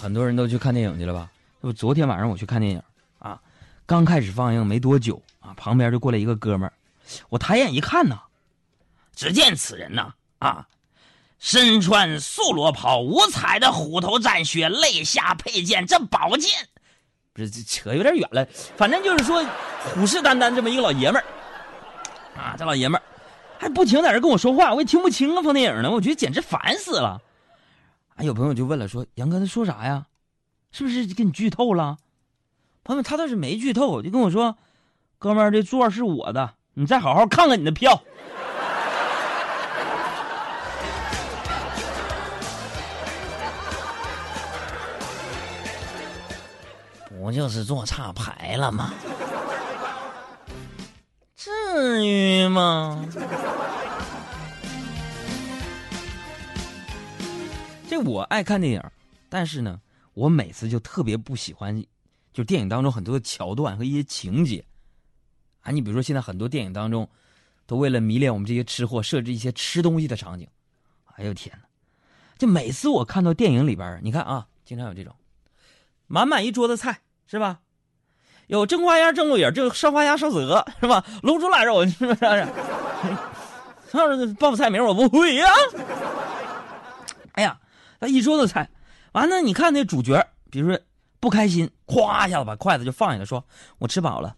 很多人都去看电影去了吧？这不，昨天晚上我去看电影啊，刚开始放映没多久啊，旁边就过来一个哥们儿，我抬眼一看呐，只见此人呐啊，身穿素罗袍，五彩的虎头战靴，肋下佩剑，这宝剑，不是这扯有点远了，反正就是说虎视眈眈这么一个老爷们儿啊，这老爷们儿还不停在这跟我说话，我也听不清啊，放电影呢，我觉得简直烦死了。有朋友就问了，说杨哥他说啥呀？是不是给你剧透了？朋友，他倒是没剧透，就跟我说，哥们儿，这座是我的，你再好好看看你的票。不就是坐差排了吗？至于吗？我爱看电影，但是呢，我每次就特别不喜欢，就电影当中很多的桥段和一些情节。啊，你比如说现在很多电影当中，都为了迷恋我们这些吃货，设置一些吃东西的场景。哎呦天哪！就每次我看到电影里边，你看啊，经常有这种，满满一桌子菜是吧？有蒸花鸭、蒸鹿眼，就烧花鸭、烧子鹅是吧？卤煮腊肉 是不是？报菜名我不会呀。哎呀！他一桌子菜，完了，你看那主角，比如说不开心，咵一下子把筷子就放下来，说：“我吃饱了。”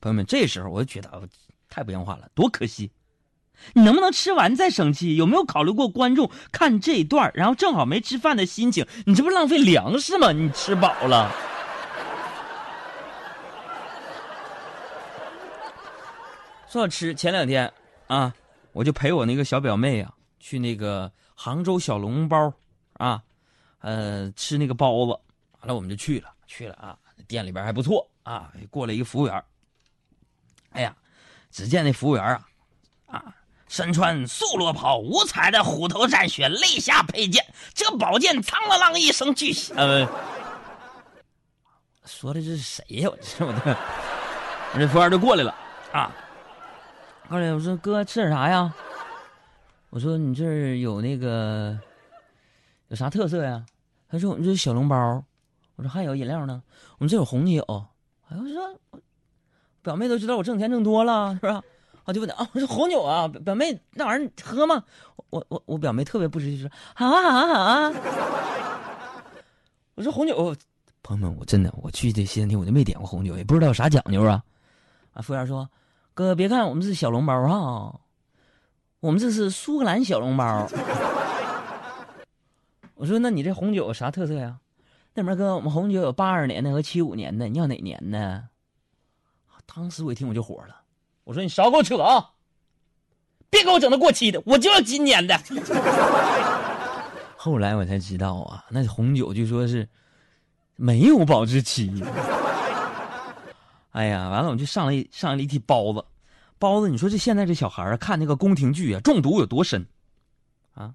朋友们，这时候我就觉得太不像话了，多可惜！你能不能吃完再生气？有没有考虑过观众看这一段，然后正好没吃饭的心情？你这不浪费粮食吗？你吃饱了。说到吃，前两天啊，我就陪我那个小表妹啊去那个杭州小笼包。啊，呃，吃那个包子，完了我们就去了，去了啊，店里边还不错啊。过来一个服务员，哎呀，只见那服务员啊，啊，身穿素罗袍，五彩的虎头战靴，肋下佩剑，这宝剑苍啷啷一声巨响。呃，说的这是谁呀？我这我这，我这服务员就过来了啊，过来我说哥吃点啥呀？我说你这儿有那个。有啥特色呀？他说：“我们这是小笼包。”我说：“还有饮料呢。”我们这有红酒。哎，我说我：“表妹都知道我挣钱挣多了，是吧？”啊就问他：“啊，我说红酒啊，表妹那玩意儿喝吗？”我我我表妹特别不识趣说：“好啊好啊好啊。” 我说：“红酒，朋友们，我真的我去这西餐厅我就没点过红酒，也不知道有啥讲究啊。”啊，服务员说：“哥，别看我们是小笼包哈，我们这是苏格兰小笼包。”我说：“那你这红酒啥特色呀？”那边哥，我们红酒有八二年的和七五年的，你要哪年的？当时我一听我就火了，我说：“你少给我扯啊！别给我整那过期的，我就要今年的。”后来我才知道啊，那红酒据说是没有保质期。哎呀，完了，我就上了一上了一屉包子，包子，你说这现在这小孩啊，看那个宫廷剧啊，中毒有多深啊？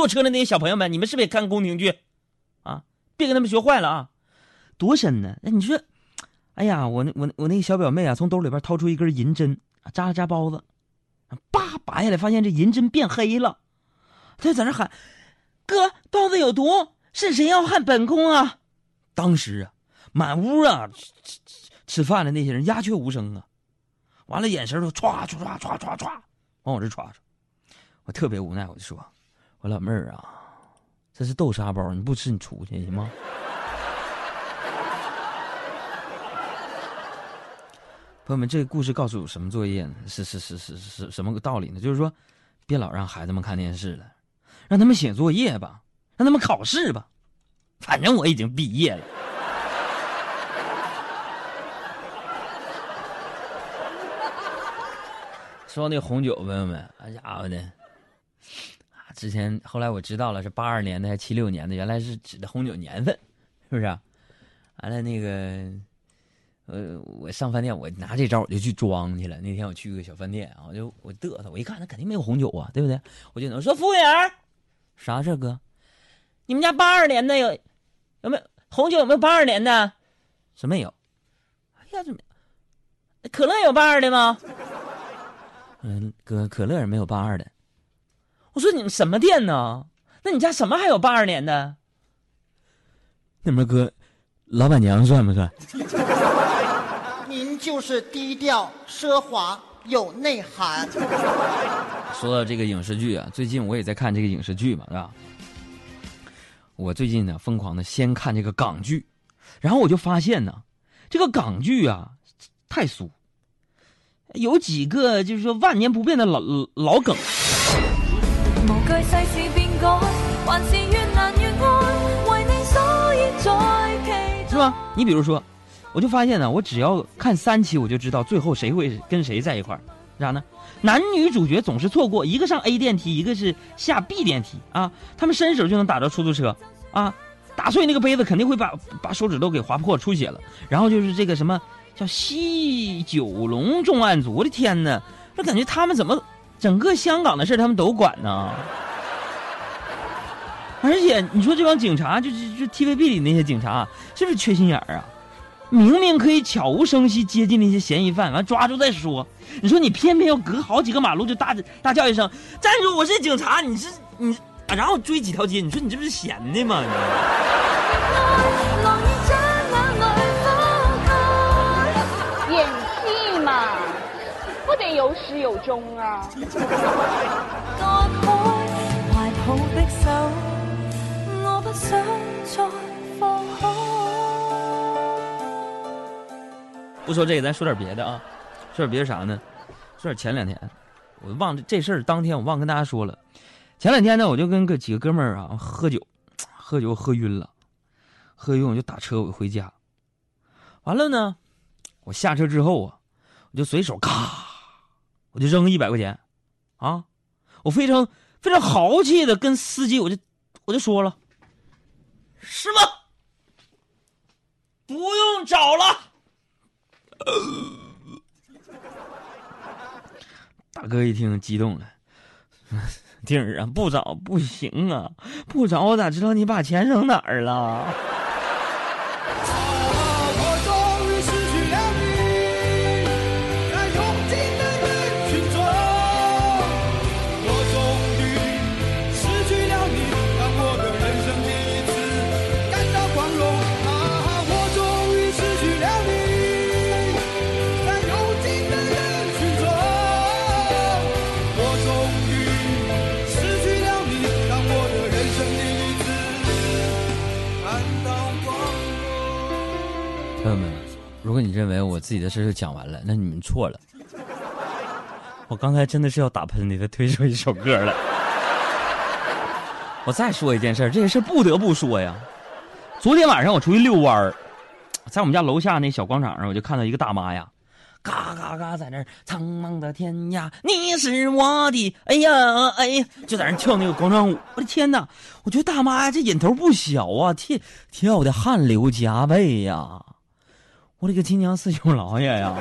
坐车的那些小朋友们，你们是不是也看宫廷剧？啊，别跟他们学坏了啊！多深呢？那你说，哎呀，我那我我那个小表妹啊，从兜里边掏出一根银针，扎了扎包子，叭拔下来，发现这银针变黑了，他就在那喊：“哥，包子有毒，是谁要害本宫啊？”当时啊，满屋啊吃吃吃饭的那些人鸦雀无声啊，完了眼神都唰唰唰唰唰唰往我这唰唰，我特别无奈，我就说。我老妹儿啊，这是豆沙包，你不吃你出去行吗？朋友们，这个故事告诉我什么作业呢？是是是是是什么个道理呢？就是说，别老让孩子们看电视了，让他们写作业吧，让他们考试吧。反正我已经毕业了。说那红酒，朋友们，好家伙的！之前后来我知道了是八二年的还是七六年的，原来是指的红酒年份，是不是？啊完了那个，呃，我上饭店我拿这招我就去装去了。那天我去个小饭店啊，我就我嘚瑟，我一看那肯定没有红酒啊，对不对？我就能说服务员，啥事哥？你们家八二年的有有没有红酒？有没有八二年的？什么有？哎呀，怎么可乐有八二的吗？嗯，哥，可乐也没有八二的。我说你们什么店呢？那你家什么还有八二年的？那么哥，老板娘算不算？您就是低调奢华有内涵。说到这个影视剧啊，最近我也在看这个影视剧嘛，是吧？我最近呢，疯狂的先看这个港剧，然后我就发现呢，这个港剧啊太俗，有几个就是说万年不变的老老梗。吧？你比如说，我就发现呢，我只要看三期，我就知道最后谁会跟谁在一块儿，啥呢？男女主角总是错过，一个上 A 电梯，一个是下 B 电梯啊，他们伸手就能打着出租车啊，打碎那个杯子肯定会把把手指头给划破出血了。然后就是这个什么叫西九龙重案组，我的天哪，这感觉他们怎么整个香港的事他们都管呢？而且你说这帮警察，就就就 TVB 里那些警察，是不是缺心眼儿啊？明明可以悄无声息接近那些嫌疑犯，完抓住再说。你说你偏偏要隔好几个马路就大大叫一声“站住，我是警察”，你是你，然后追几条街，你说你这不是闲的吗？演戏嘛，不得有始有终啊。不说这个，咱说点别的啊。说点别的啥呢？说点前两天，我忘这事儿。当天我忘跟大家说了。前两天呢，我就跟个几个哥们儿啊喝酒，喝酒喝晕了，喝晕我就打车我就回家。完了呢，我下车之后啊，我就随手咔，我就扔一百块钱，啊，我非常非常豪气的跟司机我就我就说了，是吗，不用找了。大哥一听激动了，弟儿啊，不找不行啊，不找我咋知道你把钱扔哪儿了？朋友们，如果你认为我自己的事就讲完了，那你们错了。我刚才真的是要打喷嚏，他推出一首歌了。我再说一件事，这个事不得不说呀。昨天晚上我出去遛弯儿，在我们家楼下那小广场上，我就看到一个大妈呀，嘎嘎嘎在那儿苍茫的天涯，你是我的，哎呀哎呀，就在那跳那个广场舞。我的天哪，我觉得大妈这瘾头不小啊，跳跳的汗流浃背呀。我的个亲娘四舅老爷呀！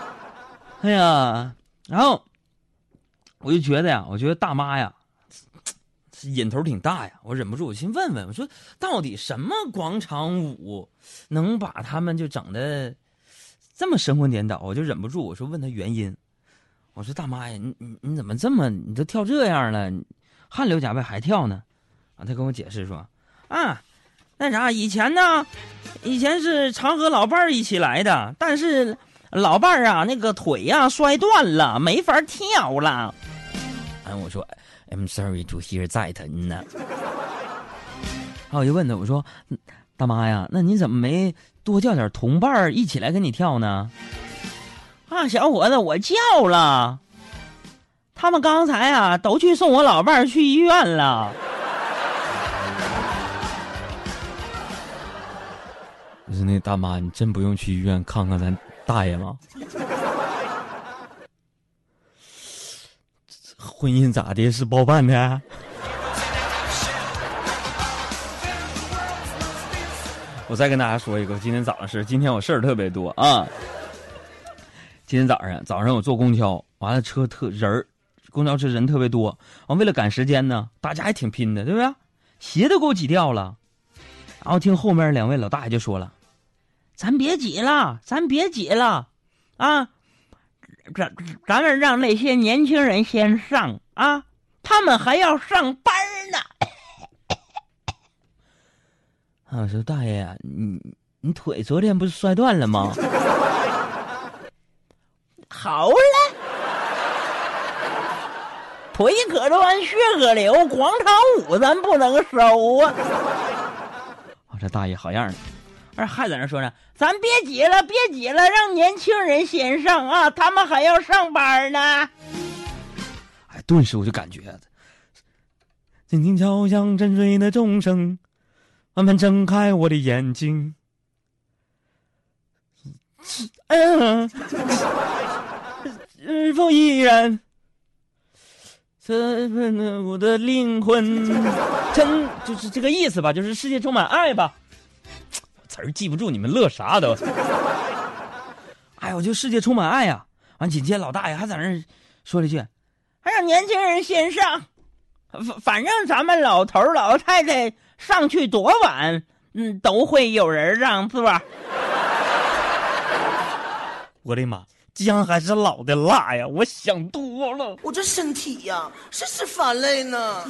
哎呀，然后我就觉得呀，我觉得大妈呀，瘾头挺大呀。我忍不住，我先问问，我说到底什么广场舞能把他们就整的这么神魂颠倒？我就忍不住，我说问他原因。我说大妈呀，你你你怎么这么你都跳这样了，汗流浃背还跳呢？啊，他跟我解释说啊。那啥，以前呢，以前是常和老伴儿一起来的，但是老伴儿啊，那个腿呀摔断了，没法跳了。哎，我说，I'm sorry to hear that 呢。然后我就问他，我说，大妈呀，那你怎么没多叫点同伴儿一起来跟你跳呢？啊，小伙子，我叫了，他们刚才啊都去送我老伴儿去医院了。是那大妈，你真不用去医院看看咱大爷吗？婚姻咋的？是包办的？我再跟大家说一个，今天早上事今天我事儿特别多啊。今天早上早上我坐公交，完了车特人儿，公交车人特别多。完为了赶时间呢，大家还挺拼的，对不对？鞋都给我挤掉了。然后听后面两位老大爷就说了。咱别挤了，咱别挤了，啊，咱咱们让那些年轻人先上啊，他们还要上班呢。啊，我说大爷、你你腿昨天不是摔断了吗？好了，腿可断，血可流，广场舞咱不能收啊！我这大爷好样的，而还在那说呢，咱别挤了，别挤了，让年轻人先上啊，他们还要上班呢。哎，顿时我就感觉，静静敲响沉睡的钟声，慢慢睁开我的眼睛。嗯，是否依然？这我的灵魂，真就是这个意思吧？就是世界充满爱吧？词儿记不住，你们乐啥都？哎呦，就世界充满爱呀、完，紧接着老大爷还在那儿说了一句：“还让年轻人先上，反反正咱们老头儿老太太上去多晚，嗯，都会有人让座。”我的妈，姜还是老的辣呀！我想多了。我这身体呀，是是翻累呢。